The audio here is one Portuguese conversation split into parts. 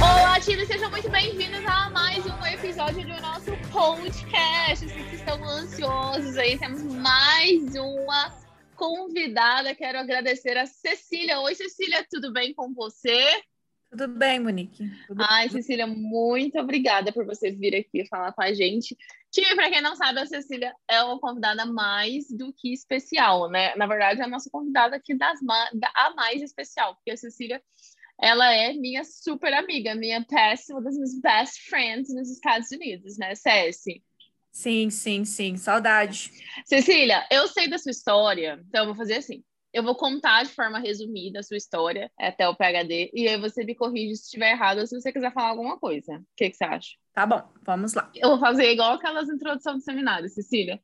Olá, time, sejam muito bem-vindos a mais um episódio do nosso podcast. Vocês estão ansiosos aí, temos mais uma convidada. Quero agradecer a Cecília. Oi, Cecília, tudo bem com você? Tudo bem, Monique? Tudo Ai, Cecília, muito obrigada por você vir aqui falar com a gente. Time, para quem não sabe, a Cecília é uma convidada mais do que especial, né? Na verdade, é a nossa convidada aqui das ma- da, a mais especial, porque a Cecília, ela é minha super amiga, minha best, uma das minhas best friends nos Estados Unidos, né, Ceci? Sim, sim, sim. Saudade. Cecília, eu sei da sua história, então eu vou fazer assim. Eu vou contar de forma resumida a sua história até o PHD, e aí você me corrige se estiver errado ou se você quiser falar alguma coisa. O que, que você acha? Tá bom, vamos lá. Eu vou fazer igual aquelas introduções do seminário, Cecília.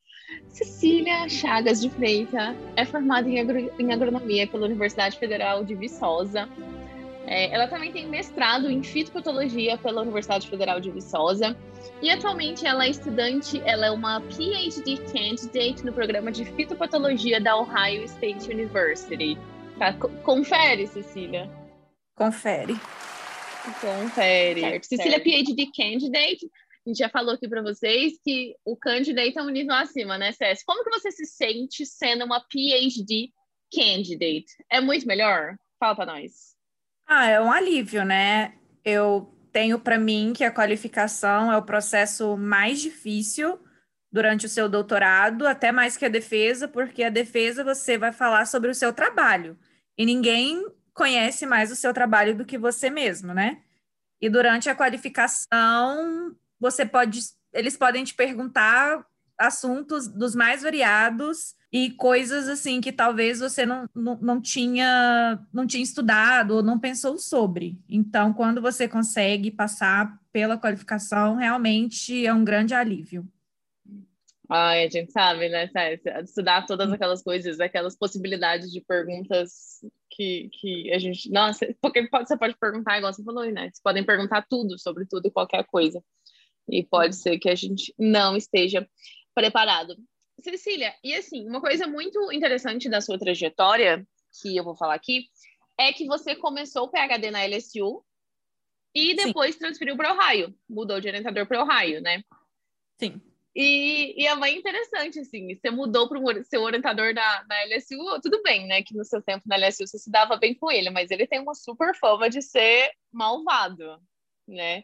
Cecília Chagas de Freitas é formada em, agro- em agronomia pela Universidade Federal de Viçosa. É, ela também tem mestrado em fitopatologia pela Universidade Federal de Viçosa. E atualmente ela é estudante, ela é uma PhD candidate no programa de fitopatologia da Ohio State University. Tá? Co- Confere, Cecília. Confere. Confere. Certo, Cecília certo. PhD Candidate. A gente já falou aqui para vocês que o candidate é um nível acima, né, Cés? Como que você se sente sendo uma PhD Candidate? É muito melhor? Fala para nós. Ah, é um alívio, né? Eu tenho para mim que a qualificação é o processo mais difícil durante o seu doutorado, até mais que a defesa, porque a defesa você vai falar sobre o seu trabalho e ninguém conhece mais o seu trabalho do que você mesmo, né? E durante a qualificação, você pode, eles podem te perguntar assuntos dos mais variados e coisas assim que talvez você não, não, não tinha não tinha estudado ou não pensou sobre. Então, quando você consegue passar pela qualificação, realmente é um grande alívio. Ai, a gente sabe, né, Cés? Estudar todas aquelas coisas, aquelas possibilidades de perguntas que, que a gente. Nossa, porque pode, você pode perguntar, igual você falou, né? Vocês podem perguntar tudo sobre tudo qualquer coisa. E pode ser que a gente não esteja preparado. Cecília, e assim, uma coisa muito interessante da sua trajetória, que eu vou falar aqui, é que você começou o PhD na LSU e Sim. depois transferiu para Ohio, mudou de orientador para Ohio, né? Sim. E, e é bem interessante, assim, você mudou para o seu orientador da, da LSU, tudo bem, né? Que no seu tempo na LSU você se dava bem com ele, mas ele tem uma super fama de ser malvado, né?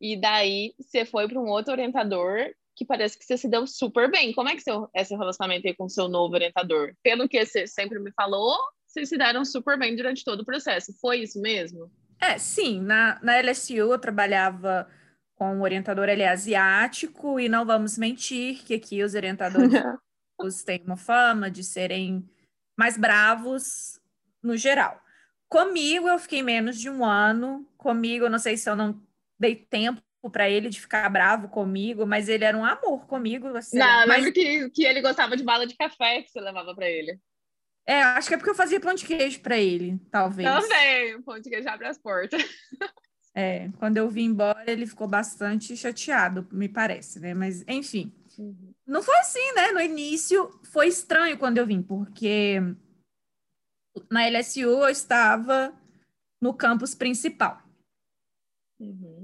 E daí você foi para um outro orientador que parece que você se deu super bem. Como é que seu, é seu relacionamento aí com o seu novo orientador? Pelo que você sempre me falou, vocês se deram super bem durante todo o processo. Foi isso mesmo? É, sim, na, na LSU eu trabalhava com um orientador ele é asiático e não vamos mentir que aqui os orientadores têm uma fama de serem mais bravos no geral. Comigo, eu fiquei menos de um ano. Comigo, eu não sei se eu não dei tempo para ele de ficar bravo comigo, mas ele era um amor comigo. Assim, Não, mas, lembro que, que ele gostava de bala de café que você levava para ele. é, acho que é porque eu fazia pão de queijo para ele, talvez. Também, o pão de queijo abre as portas. É, quando eu vim embora, ele ficou bastante chateado, me parece, né? Mas, enfim. Não foi assim, né? No início foi estranho quando eu vim, porque na LSU eu estava no campus principal. Uhum.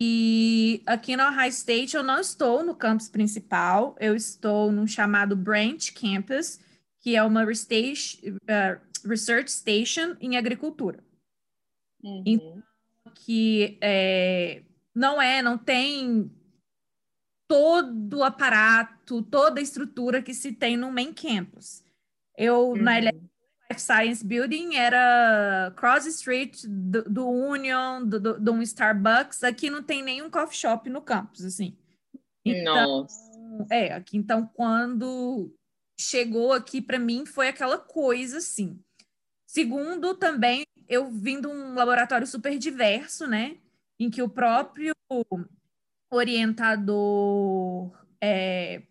E aqui na Ohio State eu não estou no campus principal, eu estou num chamado Branch Campus, que é uma uh, research station em agricultura. Uhum. que é, não é, não tem todo o aparato, toda a estrutura que se tem no main campus. Eu, na Uhum. Life Science Building, era cross street do, do Union, do, do, de um Starbucks. Aqui não tem nenhum coffee shop no campus, assim. Então, Nossa. é, aqui então quando chegou aqui para mim foi aquela coisa assim. Segundo, também eu vim de um laboratório super diverso, né? Em que o próprio orientador é,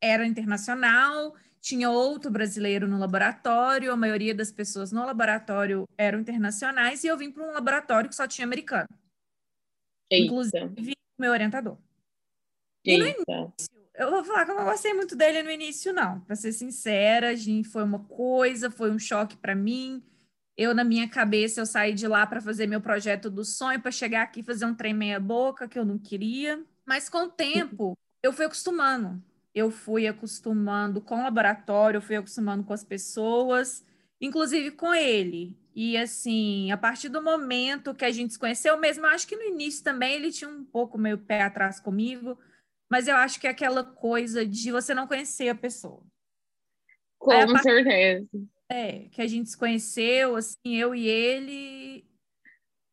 era internacional, tinha outro brasileiro no laboratório, a maioria das pessoas no laboratório eram internacionais, e eu vim para um laboratório que só tinha americano, Eita. inclusive meu orientador. E no Eita. Eu vou falar que eu não gostei muito dele no início, não. Pra ser sincera, foi uma coisa, foi um choque pra mim. Eu, na minha cabeça, eu saí de lá para fazer meu projeto do sonho, para chegar aqui e fazer um trem meia boca que eu não queria. Mas com o tempo, eu fui acostumando. Eu fui acostumando com o laboratório, eu fui acostumando com as pessoas, inclusive com ele. E assim, a partir do momento que a gente se conheceu mesmo, eu acho que no início também ele tinha um pouco meio pé atrás comigo, mas eu acho que é aquela coisa de você não conhecer a pessoa. Com Aí, a certeza. É, que a gente se conheceu, assim, eu e ele.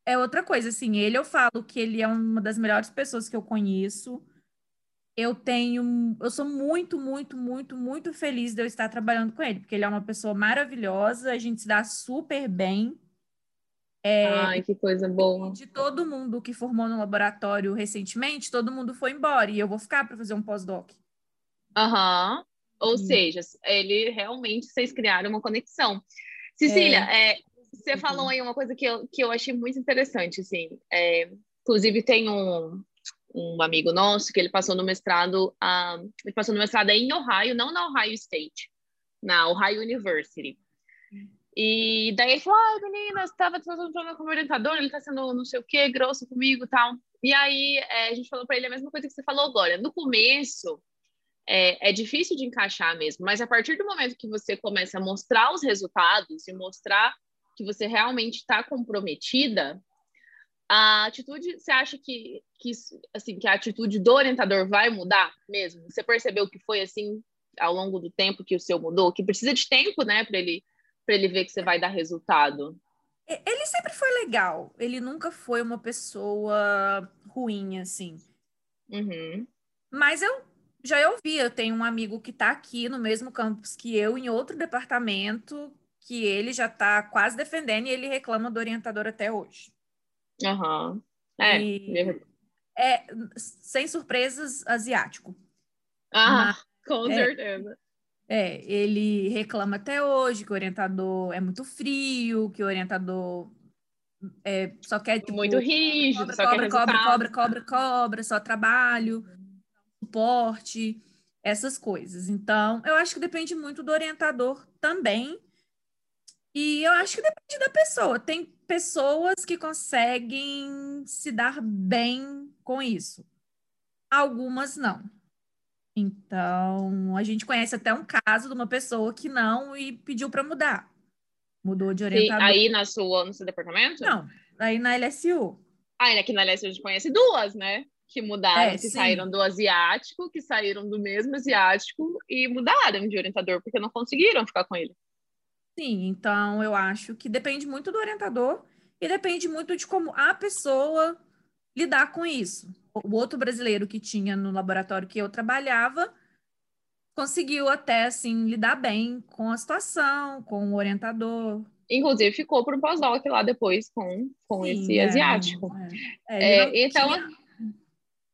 É outra coisa, assim, ele eu falo que ele é uma das melhores pessoas que eu conheço. Eu tenho, eu sou muito, muito, muito, muito feliz de eu estar trabalhando com ele, porque ele é uma pessoa maravilhosa, a gente se dá super bem. Ai, que coisa boa. De todo mundo que formou no laboratório recentemente, todo mundo foi embora e eu vou ficar para fazer um pós-doc. Aham. Ou Hum. seja, ele realmente vocês criaram uma conexão. Cecília, é, você falou aí uma coisa que eu, que eu achei muito interessante, assim. É, inclusive, tem um, um amigo nosso que ele passou no mestrado, ah, ele passou no mestrado em Ohio, não na Ohio State, na Ohio University. E daí ele falou, ai, meninas, estava tratando como orientador, ele tá sendo não sei o quê, grosso comigo tal. E aí é, a gente falou para ele a mesma coisa que você falou agora. No começo, é, é difícil de encaixar mesmo, mas a partir do momento que você começa a mostrar os resultados e mostrar que você realmente está comprometida, a atitude, você acha que, que, assim, que a atitude do orientador vai mudar mesmo? Você percebeu que foi assim ao longo do tempo que o seu mudou? Que precisa de tempo, né, para ele, para ele ver que você vai dar resultado. Ele sempre foi legal, ele nunca foi uma pessoa ruim, assim. Uhum. Mas eu já ouvi, eu tenho um amigo que está aqui no mesmo campus que eu, em outro departamento, que ele já está quase defendendo e ele reclama do orientador até hoje. Aham. É. E- É, sem surpresas, asiático. Ah, com é. certeza. É, ele reclama até hoje que o orientador é muito frio, que o orientador é, só quer, tipo, Muito rígido, cobra, só cobra, cobra, cobra, cobra, cobra, só trabalho, suporte, essas coisas. Então, eu acho que depende muito do orientador também. E eu acho que depende da pessoa. Tem pessoas que conseguem se dar bem com isso. Algumas não. Então, a gente conhece até um caso de uma pessoa que não e pediu para mudar. Mudou de orientador. aí na sua, no seu departamento? Não, aí na LSU. Ah, aqui na Leste a gente conhece duas, né? Que mudaram, É, que sim. saíram do asiático, que saíram do mesmo asiático e mudaram de orientador, porque não conseguiram ficar com ele. Sim, então eu acho que depende muito do orientador e depende muito de como a pessoa lidar com isso. O outro brasileiro que tinha no laboratório que eu trabalhava conseguiu até assim lidar bem com a situação, com o orientador. Inclusive, ficou por um pós-doc lá depois com, com Sim, esse é, asiático. é. É, É, então- tinha-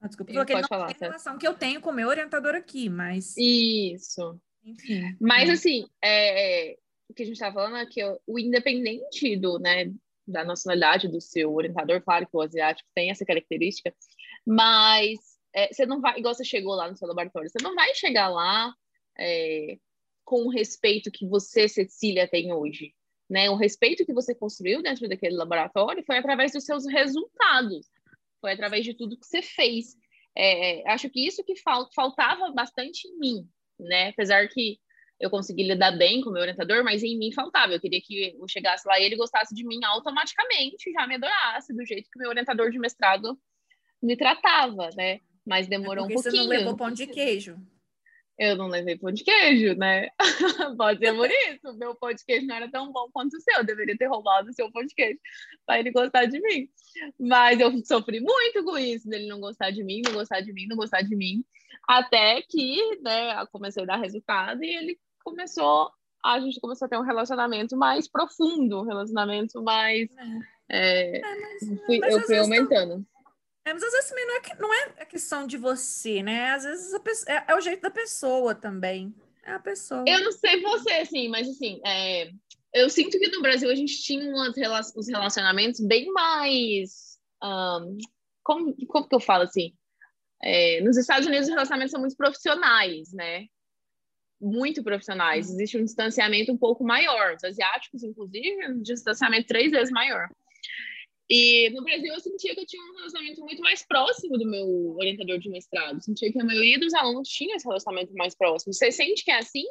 Ah, desculpa, Sim, falou que ele pode não falar, tem Seth. relação que eu tenho com o meu orientador aqui, mas Isso. enfim. Mas, né? assim, é, o que a gente tá falando é que o independente do, né, da nacionalidade do seu orientador, claro que o asiático tem essa característica, mas é, você não vai, igual você chegou lá no seu laboratório, você não vai chegar lá é, com o respeito que você, Cecília, tem hoje. Né? O respeito que você construiu dentro daquele laboratório foi através dos seus resultados, foi através de tudo que você fez. É, acho que isso que fal- faltava bastante em mim, né? Apesar que eu consegui lidar bem com o meu orientador, mas em mim faltava. Eu queria que eu chegasse lá e ele gostasse de mim automaticamente, já me adorasse, do jeito que o meu orientador de mestrado me tratava, né? Mas demorou um Porque você pouquinho. não levou pão de queijo. Eu não levei pão de queijo, né? Pode ser por isso. Meu pão de queijo não era tão bom quanto o seu. Eu deveria ter roubado o seu pão de queijo para ele gostar de mim. Mas eu sofri muito com isso, dele não gostar de mim, não gostar de mim, não gostar de mim. Até que, né, eu comecei a dar resultado e ele começou, a gente começou a ter um relacionamento mais profundo, um relacionamento mais. é, É, mas, fui- mas eu fui aumentando. É, mas às vezes também não é, que- não é a questão de você, né? Às vezes a pesso- é, é o jeito da pessoa também. É a pessoa. Eu não sei você, assim, mas assim, é, eu sinto que no Brasil a gente tinha umas os relacionamentos bem mais. ahn, como, como que eu falo assim? é, nos Estados Unidos os relacionamentos são muito profissionais, né? Muito profissionais. Existe um distanciamento um pouco maior. Os asiáticos, inclusive, um distanciamento três vezes maior. E no Brasil eu sentia que eu tinha um relacionamento muito mais próximo do meu orientador de mestrado. Sentia que a maioria dos alunos tinha esse relacionamento mais próximo. Você sente que é assim?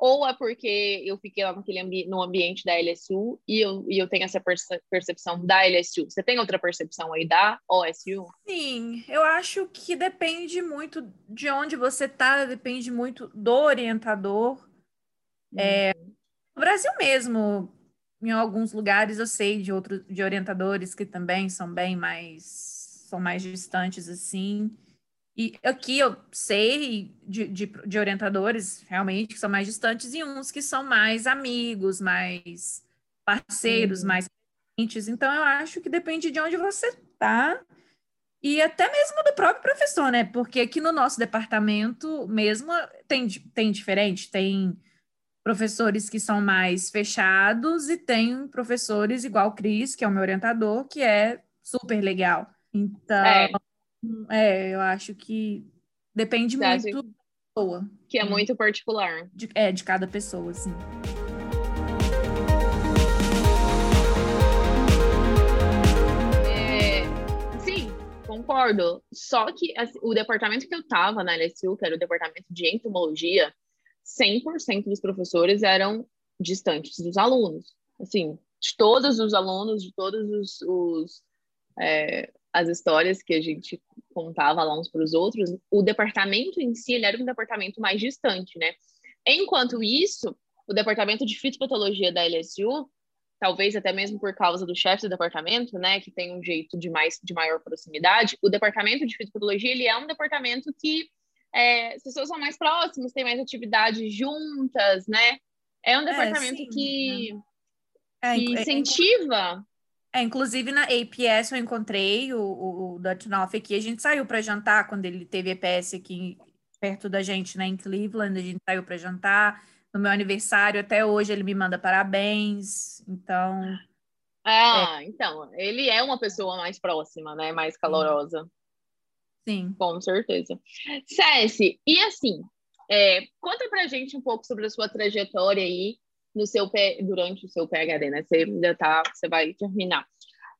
Ou é porque eu fiquei lá naquele ambi no ambiente da LSU e eu, e eu tenho essa perce percepção da LSU? Você tem outra percepção aí da OSU? Sim, eu acho que depende muito de onde você está, depende muito do orientador. É, no Brasil mesmo, em alguns lugares eu sei de outros de orientadores que também são bem mais são mais distantes assim. E aqui eu sei de, de, de, orientadores realmente que são mais distantes e uns que são mais amigos, mais parceiros, uhum. mais presentes. Então, eu acho que depende de onde você está e até mesmo do próprio professor, né? Porque aqui no nosso departamento mesmo tem, tem diferente, tem professores que são mais fechados e tem professores igual o Cris, que é o meu orientador, que é super legal. Então, é. É, eu acho que depende muito da pessoa. Que é muito particular. De, é, de cada pessoa, sim. É, sim, concordo. Só que assim, o departamento que eu tava na LSU, que era o departamento de entomologia, 100% dos professores eram distantes dos alunos. Assim, de todos os alunos, de todos os, os é, as histórias que a gente contava lá uns para os outros, o departamento em si era um departamento mais distante, né? Enquanto isso, o departamento de fitopatologia da LSU, talvez até mesmo por causa do chefe do departamento, né, que tem um jeito de mais de maior proximidade, o departamento de fitopatologia ele é um departamento que é, as pessoas são mais próximas, tem mais atividades juntas, né? É um é, departamento é, que, é, que é, incentiva é, inclusive na APS eu encontrei o, o, Dutchnoff aqui, a gente saiu para jantar quando ele teve EPS aqui perto da gente, né, em Cleveland, a gente saiu para jantar. No meu aniversário, até hoje, ele me manda parabéns, então... Ah, é. então, ele é uma pessoa mais próxima, né, mais calorosa. Sim. Com certeza. Cessi, e assim, é, conta pra gente um pouco sobre a sua trajetória aí no seu durante o seu PhD, né? Você ainda tá, você vai terminar.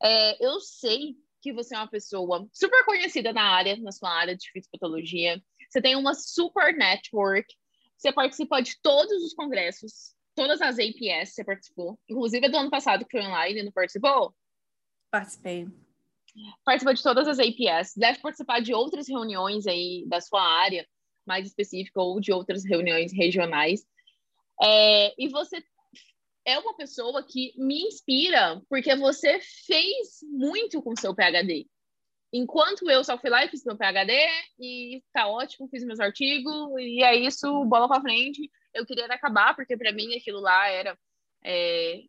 É, eu sei que você é uma pessoa super conhecida na área, na sua área de fisiopatologia. Você tem uma super network. Você participa de todos os congressos, todas as APS você participou. Inclusive do ano passado que foi online, não participou? Participei. Participa de todas as APS. Deve participar de outras reuniões aí da sua área mais específica ou de outras reuniões regionais. É, e você é uma pessoa que me inspira, porque você fez muito com seu PhD. Enquanto eu só fui lá e fiz meu PhD, e tá ótimo, fiz meus artigos, e é isso, bola para frente. Eu queria acabar, porque para mim aquilo lá era. É,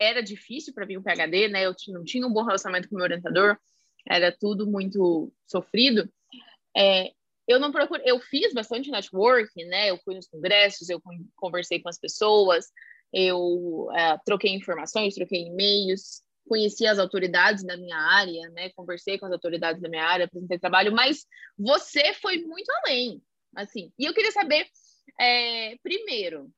era difícil para mim o PhD, né? Eu não tinha um bom relacionamento com o meu orientador, era tudo muito sofrido. É, eu não procuro, eu fiz bastante networking, né? Eu fui nos congressos, eu conversei com as pessoas, eu é, troquei informações, troquei e-mails, conheci as autoridades da minha área, né? Conversei com as autoridades da minha área, apresentei trabalho, mas você foi muito além, assim. E eu queria saber, é, primeiro,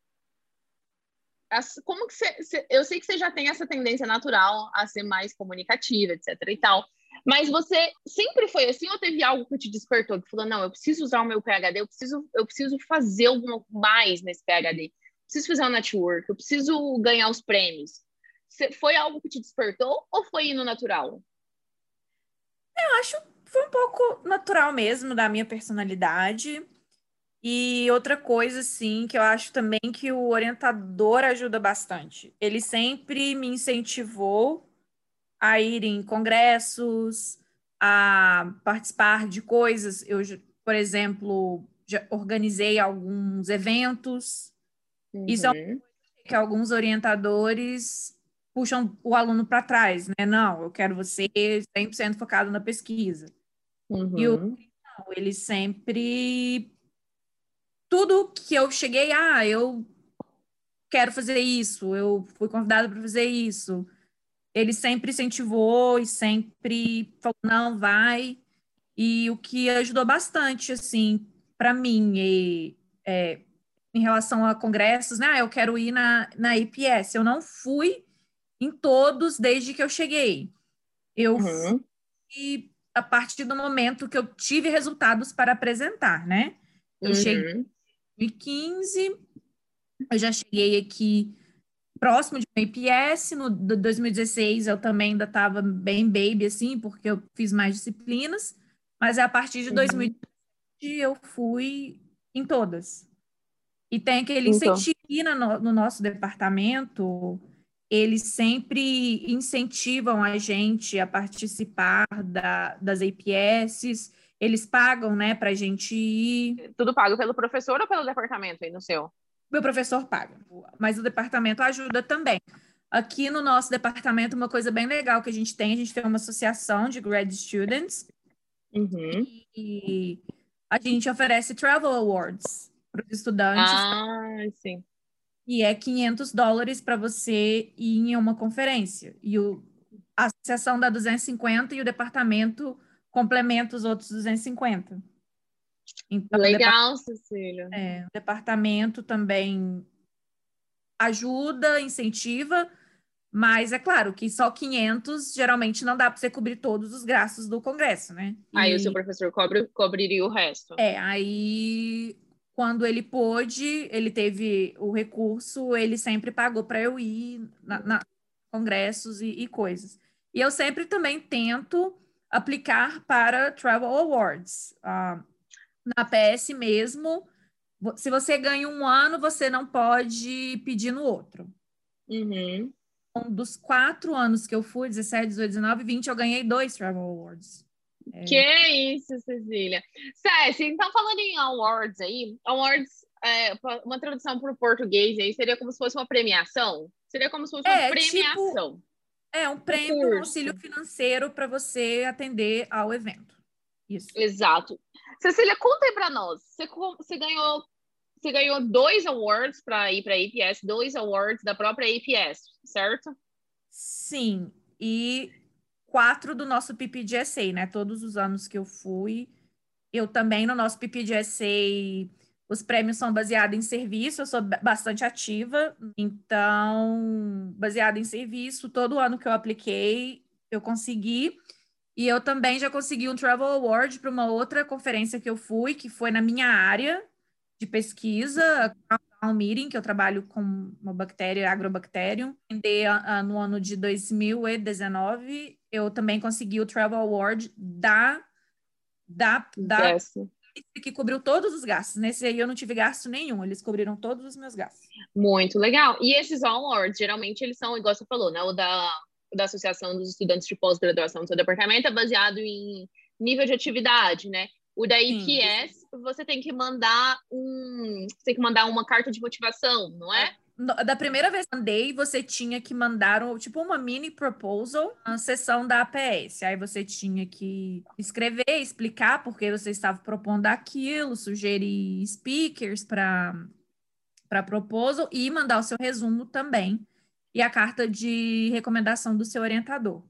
as, como que você, eu sei que você já tem essa tendência natural a ser mais comunicativa, etc. e tal. Mas você sempre foi assim ou teve algo que te despertou? Que falou, não, eu preciso usar o meu PHD, eu preciso, eu preciso fazer algo mais nesse PHD. Eu preciso fazer um network, eu preciso ganhar os prêmios. Foi algo que te despertou ou foi indo natural? Eu acho que foi um pouco natural mesmo da minha personalidade. E outra coisa, assim, que eu acho também que o orientador ajuda bastante. Ele sempre me incentivou a ir em congressos, a participar de coisas. Eu, por exemplo, já organizei alguns eventos. Uhum. Isso é um que alguns orientadores puxam o aluno para trás, né? Não, eu quero você 100% focado na pesquisa. Uhum. E o não, ele sempre tudo que eu cheguei, ah, eu quero fazer isso, eu fui convidada para fazer isso ele sempre incentivou e sempre falou, não, vai. E o que ajudou bastante, assim, para mim, e, é, em relação a congressos, né? Ah, eu quero ir na, na IPS. Eu não fui em todos desde que eu cheguei. Eu Uhum. fui a partir do momento que eu tive resultados para apresentar, né? Eu cheguei Uhum. em 2015, eu já cheguei aqui próximo de uma IPS, no do 2016 eu também ainda estava bem baby, assim, porque eu fiz mais disciplinas, mas a partir de Uhum. 2020 eu fui em todas. E tem aquele Então. incentivo no, no nosso departamento, eles sempre incentivam a gente a participar da, das APS, eles pagam, né, para a gente ir. Tudo pago pelo professor ou pelo departamento aí no seu? Meu professor paga, mas o departamento ajuda também. Aqui no nosso departamento, uma coisa bem legal que a gente tem, a gente tem uma associação de grad students Uhum. e a gente oferece travel awards para os estudantes Ah, sim. e é 500 dólares para você ir em uma conferência. E o, a associação dá 250 e o departamento complementa os outros 250. Então, Legal, Cecília. É, o departamento também ajuda, incentiva, mas é claro que só 500 geralmente não dá para você cobrir todos os gastos do congresso, né? Aí E- o seu professor cobre, cobriria o resto. É, aí quando ele pôde, ele teve o recurso, ele sempre pagou para eu ir na, na congressos e, e coisas. E eu sempre também tento aplicar para Travel Awards. Ah, na PS mesmo, se você ganha um ano, você não pode pedir no outro. Uhum. Um dos quatro anos que eu fui, 17, 18, 19, 20, eu ganhei dois Travel Awards. É. Que isso, Cecília. Cécia, então falando em awards aí, awards, é, uma tradução para o português aí seria como se fosse uma premiação? Seria como se fosse uma É, tipo, premiação. É um prêmio, um auxílio financeiro para você atender ao evento. Isso. Exato. Cecília, conta aí para nós. Você, você ganhou, você ganhou dois awards para ir para a APS, dois awards da própria APS, certo? Sim, e quatro do nosso PPGSA, né? Todos os anos que eu fui, eu também no nosso PPGSA, os prêmios são baseados em serviço, eu sou ba- bastante ativa, então, baseado em serviço, todo ano que eu apliquei, eu consegui. E eu também já consegui um Travel Award para uma outra conferência que eu fui, que foi na minha área de pesquisa, a Countdown Meeting, que eu trabalho com uma bactéria, Agrobacterium. No ano de 2019, eu também consegui o Travel Award da, da, da que cobriu todos os gastos. Nesse aí eu não tive gasto nenhum, eles cobriram todos os meus gastos. Muito legal. E esses awards, geralmente, eles são, igual você falou, né? O da, da Associação dos Estudantes de Pós-Graduação do seu departamento é baseado em nível de atividade, né? O da Sim. IPS, você tem que mandar um. Você tem que mandar uma carta de motivação, não é? No- Da primeira vez que mandei, você tinha que mandar um- tipo uma mini proposal na sessão da APS. Aí você tinha que escrever, explicar por que você estava propondo aquilo, sugerir speakers para para proposal e mandar o seu resumo também. E a carta de recomendação do seu orientador.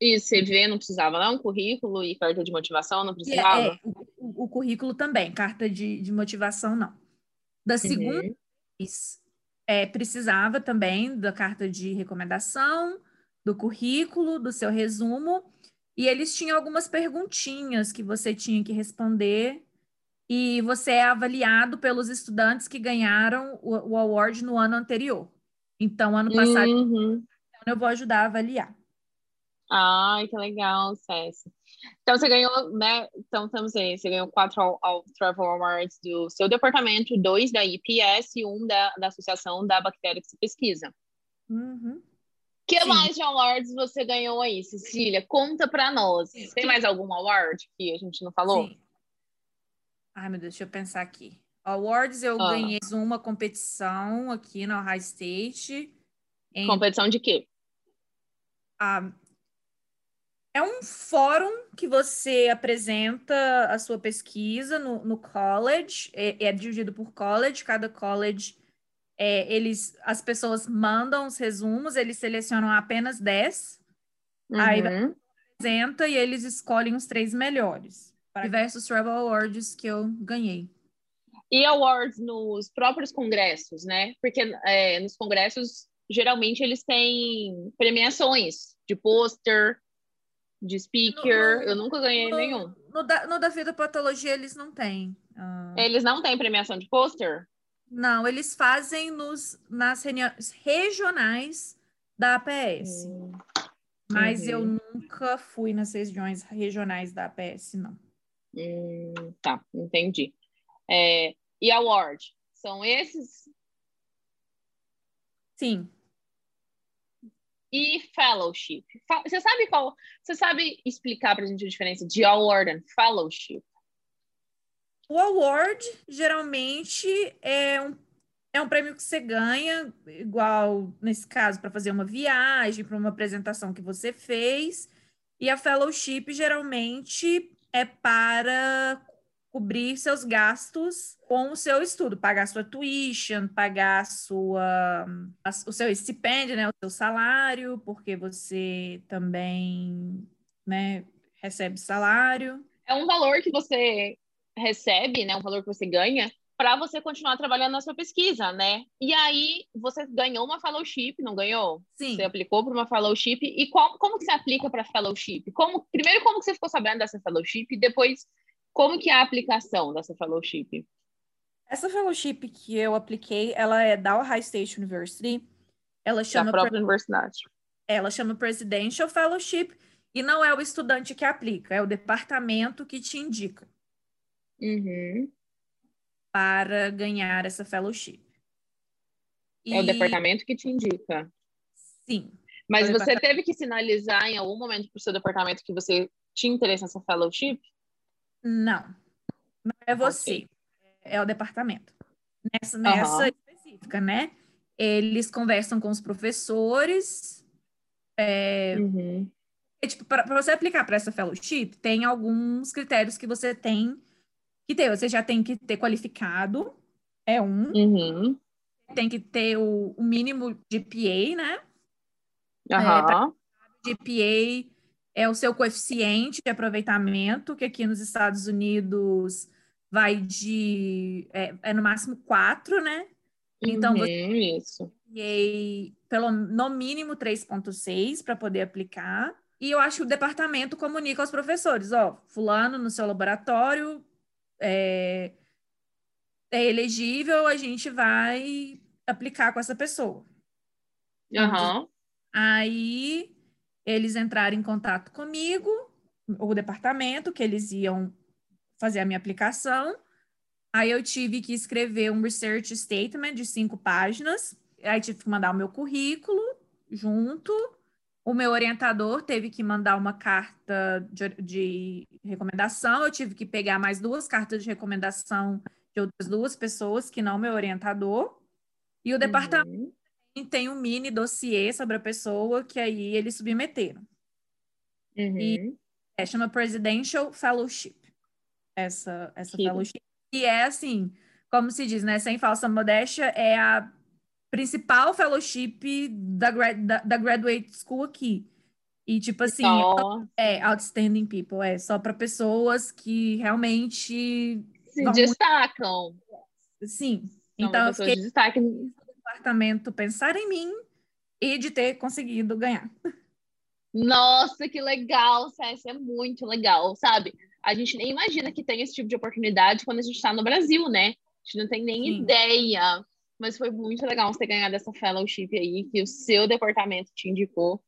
E CV não precisava, não? Currículo e carta de motivação não é- precisava? é, o, o- o currículo também, carta de, de motivação não. Da segunda Uhum. vez, é, precisava também da carta de recomendação, do currículo, do seu resumo, e eles tinham algumas perguntinhas que você tinha que responder, e você é avaliado pelos estudantes que ganharam o, o award no ano anterior. Então, ano passado, Uhum. eu vou ajudar a avaliar. Ai, que legal, Cécia. Então você ganhou, né? Então estamos aí, você ganhou quatro ao, ao Travel Awards do seu departamento, dois da IPS e um da, da Associação da Bactéria que se pesquisa. Uhum. que Sim. mais de awards você ganhou aí, Cecília? Conta pra nós. Tem mais algum award que a gente não falou? Sim. Ai, meu Deus, deixa eu pensar aqui. Awards, eu Ah. ganhei uma competição aqui na Ohio State. em- Competição de quê? ah, é um fórum que você apresenta a sua pesquisa no, no college. É, é dividido por college. Cada college, é, eles, as pessoas mandam os resumos, eles selecionam apenas 10. Aí vai- Uhum. apresenta e eles escolhem os três melhores. Diversos Travel Awards que eu ganhei. E awards nos próprios congressos, né? Porque é, nos congressos, geralmente, eles têm premiações de pôster, de speaker. No- no- Eu nunca ganhei no- nenhum. No da, no da Vida Patologia eles não têm. Ah, Eles não têm premiação de pôster? Não, eles fazem nos, nas reuniões regionais da APS. Hum, Mas eu uhum. nunca fui nas regiões regionais da APS, não. hum, tá, entendi. É, e award? São esses? Sim. E fellowship? Você sabe qual? Você sabe explicar pra gente a diferença de award and fellowship? O award geralmente é um, é um prêmio que você ganha, igual nesse caso, para fazer uma viagem, para uma apresentação que você fez. E a fellowship geralmente é para cobrir seus gastos com o seu estudo, pagar sua tuition, pagar sua, a- o seu estipêndio, né, o seu salário, porque você também, né, recebe salário. É um valor que você recebe, né? Um valor que você ganha para você continuar trabalhando na sua pesquisa, né? E aí você ganhou uma fellowship, não ganhou? Sim. Você aplicou para uma fellowship e qual, como que você aplica para fellowship? Como primeiro como que você ficou sabendo dessa fellowship e depois como que é a aplicação dessa fellowship? Essa fellowship que eu apliquei, ela é da Ohio State University. Ela Da chama, própria universidade. ela chama Presidential Fellowship e não é o estudante que aplica, é o departamento que te indica Uhum. para ganhar essa fellowship. É o E- departamento que te indica. Sim. Mas É você teve que sinalizar em algum momento para o seu departamento que você tinha interesse nessa fellowship? Não. Não é você. É o departamento. Nessa, nessa específica, né? Eles conversam com os professores. É, Uhum. É, tipo, para você aplicar para essa fellowship, tem alguns critérios que você tem que ter. Você já tem que ter qualificado, é um. Uhum. Tem que ter o, o mínimo GPA, né? Aham. GPA é o seu coeficiente de aproveitamento, que aqui nos Estados Unidos vai de... É, é no máximo 4, né? Então, Uhum, você- Isso. Pelo, no mínimo 3.6 para poder aplicar. E eu acho que o departamento comunica aos professores, ó, fulano no seu laboratório é, é elegível, a gente vai aplicar com essa pessoa. Aham. Aí eles entraram em contato comigo, o departamento, que eles iam fazer a minha aplicação. Aí eu tive que escrever um research statement de cinco páginas. Aí tive que mandar o meu currículo junto. O meu orientador teve que mandar uma carta de, de recomendação. Eu tive que pegar mais duas cartas de recomendação de outras duas pessoas que não meu orientador. E o departamento Uhum. Tem um mini dossiê sobre a pessoa que aí eles submeteram. Uhum. É, chama Presidential Fellowship. Essa, essa Que- fellowship. E é assim, como se diz, né? Sem falsa modéstia, é a principal fellowship da, da, da graduate school aqui. E, tipo assim, Só é outstanding people, é só para pessoas que realmente, se destacam. sim. São Então, eu fiquei de destaque. Departamento pensar em mim e de ter conseguido ganhar. Nossa, que legal, Céssia, é muito legal, sabe? A gente nem imagina que tem esse tipo de oportunidade quando a gente está no Brasil, né? A gente não tem nem Sim. ideia. Mas foi muito legal você ter ganhado essa fellowship aí, que o seu departamento te indicou.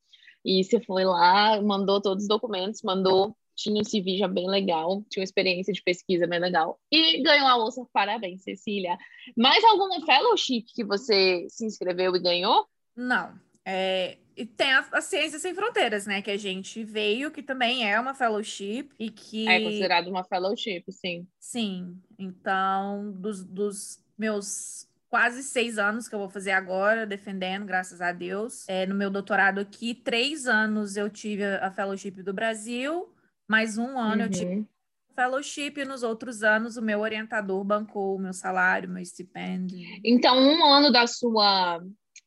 E você foi lá, mandou todos os documentos, mandou, tinha um CV já bem legal, tinha uma experiência de pesquisa bem legal. E ganhou a bolsa. Parabéns, Cecília. Mais alguma fellowship que você se inscreveu e ganhou? Não. É, e tem a, a Ciência Sem Fronteiras, né? Que a gente veio, que também é uma fellowship e que. É considerado uma fellowship, sim. Sim. Então, dos, dos meus quase seis anos que eu vou fazer agora, defendendo, graças a Deus, é, no meu doutorado aqui, três anos eu tive a, a fellowship do Brasil, mais um ano eu tive Uhum. fellowship, e nos outros anos o meu orientador bancou o meu salário, meu estipêndio. Então, um ano da sua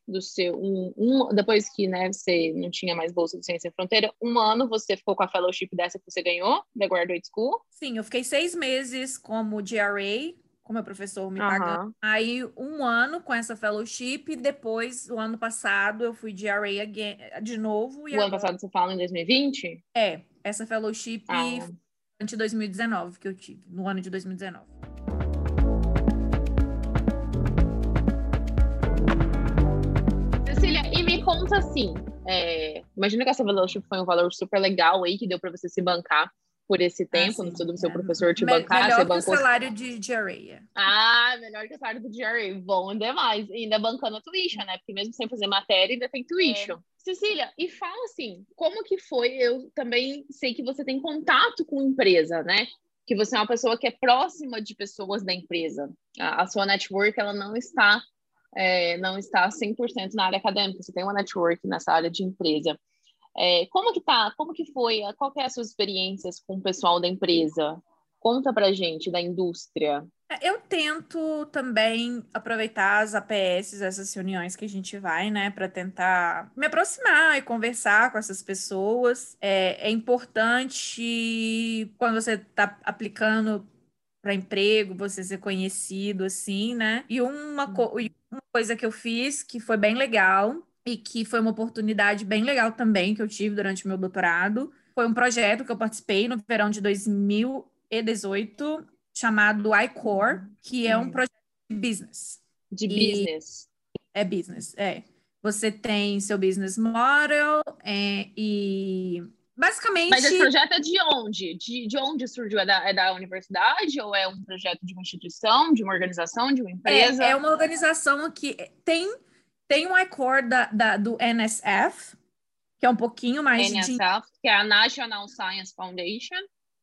do seu um, um- depois que né, você não tinha mais bolsa de ciência sem fronteira, um ano você ficou com a fellowship dessa que você ganhou da Graduate School. Sim, eu fiquei seis meses como GRA, com meu professor me pagando. Aham. Aí, um ano com essa fellowship, depois, o ano passado, eu fui GRA again, de novo. E O ano agora- passado você fala em 2020? É, essa fellowship Ah, de 2019 que eu tive, no ano de 2019. Cecília, e me conta assim, é, imagina que essa fellowship foi um valor super legal aí, que deu para você se bancar por esse tempo, sim, não precisa do seu é. professor te bancar, melhor você que o bancou salário de GRA. Ah, melhor que o salário do GRA. Bom demais. E ainda bancando a tuition, né? Porque mesmo sem fazer matéria, ainda tem tuition. Cecília, e fala assim, como que foi? Eu também sei que você tem contato com empresa, né? Que você é uma pessoa que é próxima de pessoas da empresa. A, a sua network, ela não está, é, não está 100% na área acadêmica. Você tem uma network nessa área de empresa. É, como que tá? Como que foi? Qual que é as suas experiências com o pessoal da empresa? Conta pra gente da indústria. É, Eu tento também aproveitar as APS, essas reuniões que a gente vai, né, para tentar me aproximar e conversar com essas pessoas. É, é importante quando você está aplicando para emprego, você ser conhecido, assim, né? E uma, co- e uma coisa que eu fiz que foi bem legal e que foi uma oportunidade bem legal também que eu tive durante o meu doutorado foi um projeto que eu participei no verão de 2018 chamado iCore, que é um Uhum. projeto de business. De E- business. É business, é. Você tem seu business model é, e basicamente Mas esse projeto é de onde? De, de onde surgiu? É da, é da universidade ou é um projeto de uma instituição, de uma organização, de uma empresa? é, é uma organização que tem tem um iCore da, da- do NSF, que é um pouquinho mais de NSF, que é a National Science Foundation.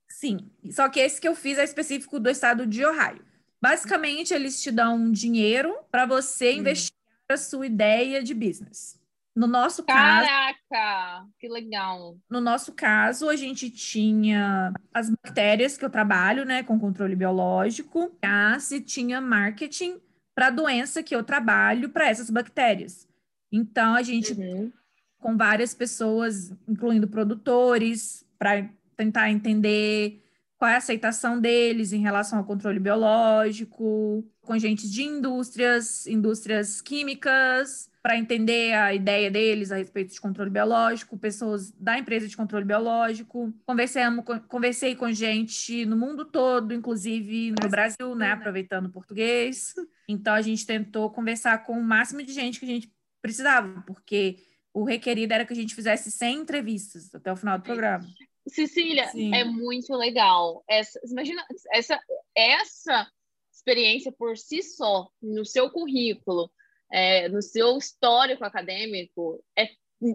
Sim, só que esse que eu fiz é específico do estado de Ohio. Basicamente, eles te dão dinheiro para você Hum. investir a sua ideia de business. No nosso caso, Caraca, que legal. no nosso caso, a gente tinha as bactérias que eu trabalho, né, com controle biológico, a se tinha marketing para a doença que eu trabalho para essas bactérias. Então, a gente Uhum. com várias pessoas, incluindo produtores, para tentar entender qual é a aceitação deles em relação ao controle biológico, com gente de indústrias, indústrias químicas, para entender a ideia deles a respeito de controle biológico, pessoas da empresa de controle biológico. Conversamos, conversei com gente no mundo todo, inclusive no Brasil, né, aproveitando o português. Então a gente tentou conversar com o máximo de gente que a gente precisava, porque o requerido era que a gente fizesse 100 entrevistas até o final do programa. Cecília, Sim. é muito legal. Essa, imagina, essa, essa experiência por si só, no seu currículo, é, no seu histórico acadêmico, é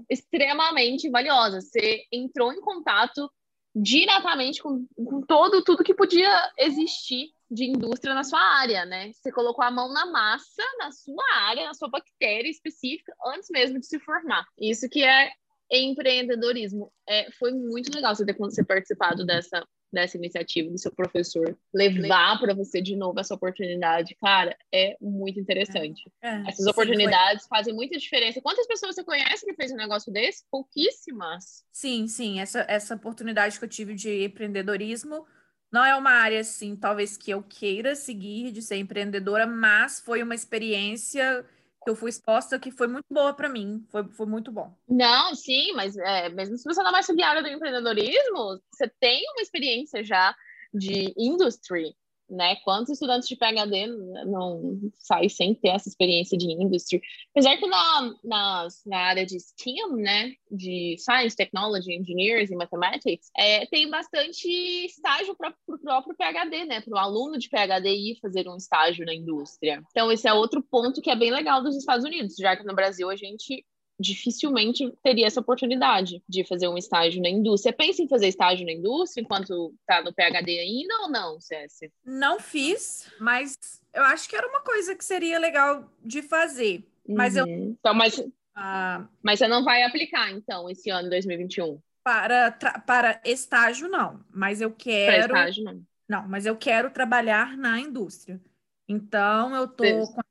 extremamente valiosa. Você entrou em contato diretamente com, com todo, tudo que podia existir de indústria na sua área, né? Você colocou a mão na massa, na sua área, na sua bactéria específica, antes mesmo de se formar. Isso que é empreendedorismo. É, foi muito legal você ter participado dessa, dessa iniciativa do seu professor, levar para você de novo essa oportunidade. Cara, é muito interessante. É, Essas sim, foi- oportunidades fazem muita diferença. Quantas pessoas você conhece que fez um negócio desse? Pouquíssimas. Sim, sim, essa, essa oportunidade que eu tive de empreendedorismo não é uma área, assim, talvez que eu queira seguir de ser empreendedora, mas foi uma experiência eu fui exposta que foi muito boa para mim, foi, foi muito bom. Não, sim, mas é, mesmo se você não vai seguir a área do empreendedorismo, você tem uma experiência já de industry, né? Quantos estudantes de PhD não saem sem ter essa experiência de industry? Apesar que na, nas- na área de STEAM, né? De Science, Technology, Engineers e Mathematics, é, tem bastante estágio para o próprio PhD, né? Para o aluno de PhD ir fazer um estágio na indústria. Então, esse é outro ponto que é bem legal dos Estados Unidos, já que no Brasil a gente dificilmente teria essa oportunidade de fazer um estágio na indústria. Pensa em fazer estágio na indústria enquanto está no PhD ainda ou não, CS? Não fiz, mas eu acho que era uma coisa que seria legal de fazer. Mas eu- Uhum. Então, mas, Ah, mas você não vai aplicar, então, esse ano, 2021, para, para estágio, não, mas eu para quero. estágio, não. Não, mas eu quero trabalhar na indústria. Então, eu tô com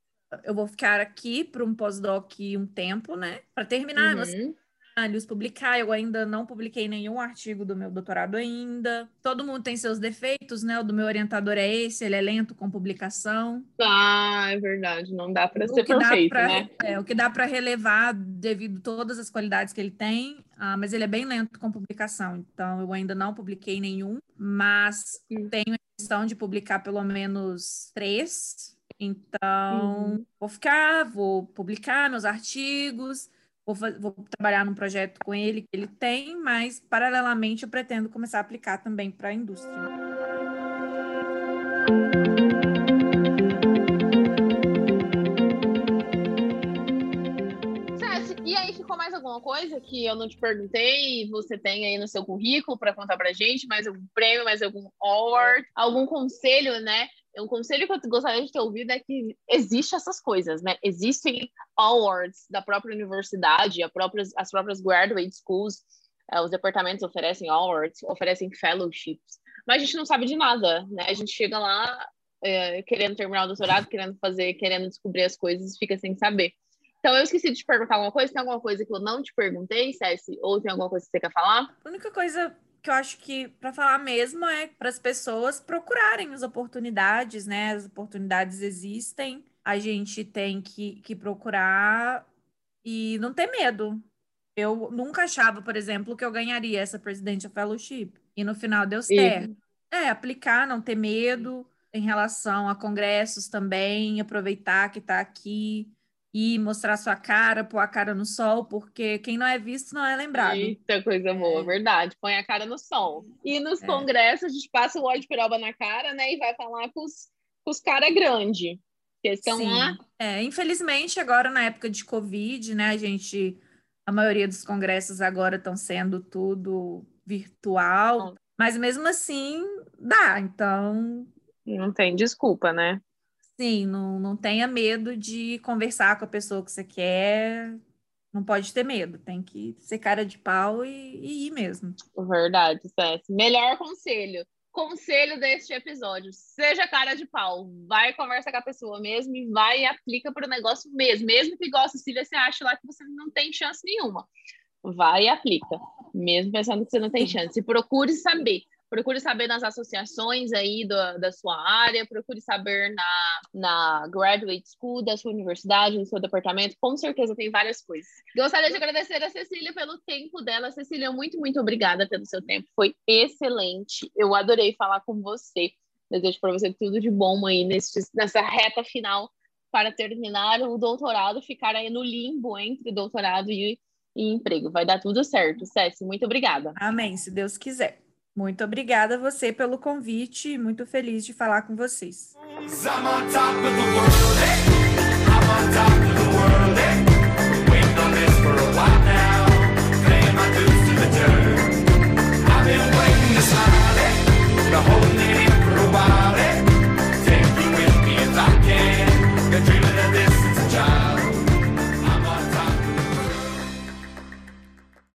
eu vou ficar aqui para um pós-doc um tempo, né? Para terminar meus Uhum. trabalhos, publicar. Eu ainda não publiquei nenhum artigo do meu doutorado ainda. Todo mundo tem seus defeitos, né? O do meu orientador é esse, ele é lento com publicação. Ah, é verdade, não dá para ser perfeito, pra- né? é, o que dá para relevar devido a todas as qualidades que ele tem, ah, mas ele é bem lento com publicação, então eu ainda não publiquei nenhum, mas Hum. tenho a intenção de publicar pelo menos três. Então, Uhum. vou ficar, vou publicar meus artigos, vou, vou trabalhar num projeto com ele que ele tem, mas paralelamente eu pretendo começar a aplicar também para a indústria. César, e aí ficou mais alguma coisa que eu não te perguntei e você tem aí no seu currículo para contar pra gente? Mais algum prêmio, mais algum award, algum conselho, né? Um conselho que eu gostaria de ter ouvido é que existe essas coisas, né? Existem awards da própria universidade, a próprias, as próprias graduate schools, eh, os departamentos oferecem awards, oferecem fellowships, mas a gente não sabe de nada, né? A gente chega lá eh, querendo terminar o doutorado, querendo fazer, querendo descobrir as coisas, fica sem saber. Então, eu esqueci de te perguntar alguma coisa. Tem alguma coisa que eu não te perguntei, Cessi? Ou tem alguma coisa que você quer falar? A única coisa que eu acho que para falar mesmo é para as pessoas procurarem as oportunidades, né? As oportunidades existem, a gente tem que, que procurar e não ter medo. Eu nunca achava, por exemplo, que eu ganharia essa Presidential Fellowship e no final deu certo. É, aplicar, não ter medo em relação a congressos também, aproveitar que está aqui e mostrar sua cara, pôr a cara no sol, porque quem não é visto não é lembrado. Eita, coisa boa, verdade. Põe a cara no sol. E nos É. congressos, a gente passa o óleo de peroba na cara, né? E vai falar com os, com os caras grandes. Que estão Sim. lá. É, infelizmente, agora na época de Covid, né, a gente, a maioria dos congressos agora estão sendo tudo virtual, mas mesmo assim dá. Então, Não tem desculpa, né? Sim, não, não tenha medo de conversar com a pessoa que você quer. Não pode ter medo, tem que ser cara de pau e, e ir mesmo. Verdade, Cessi. Melhor conselho. Conselho deste episódio. Seja cara de pau. Vai conversa com a pessoa mesmo e vai e aplica para o negócio mesmo. Mesmo que igual a Cecília, você acha lá que você não tem chance nenhuma. Vai e aplica. Mesmo pensando que você não tem chance. E procure saber. Procure saber nas associações aí da, da sua área, procure saber na, na graduate school da sua universidade, no seu departamento. Com certeza tem várias coisas. Gostaria de agradecer a Cecília pelo tempo dela. Cecília, muito, muito obrigada pelo seu tempo. Foi excelente. Eu adorei falar com você. Desejo para você tudo de bom aí nesse, nessa reta final para terminar o doutorado, ficar aí no limbo entre doutorado e, e emprego. Vai dar tudo certo, Céci. Muito obrigada. Amém, se Deus quiser. Muito obrigada a você pelo convite, muito feliz de falar com vocês. I'm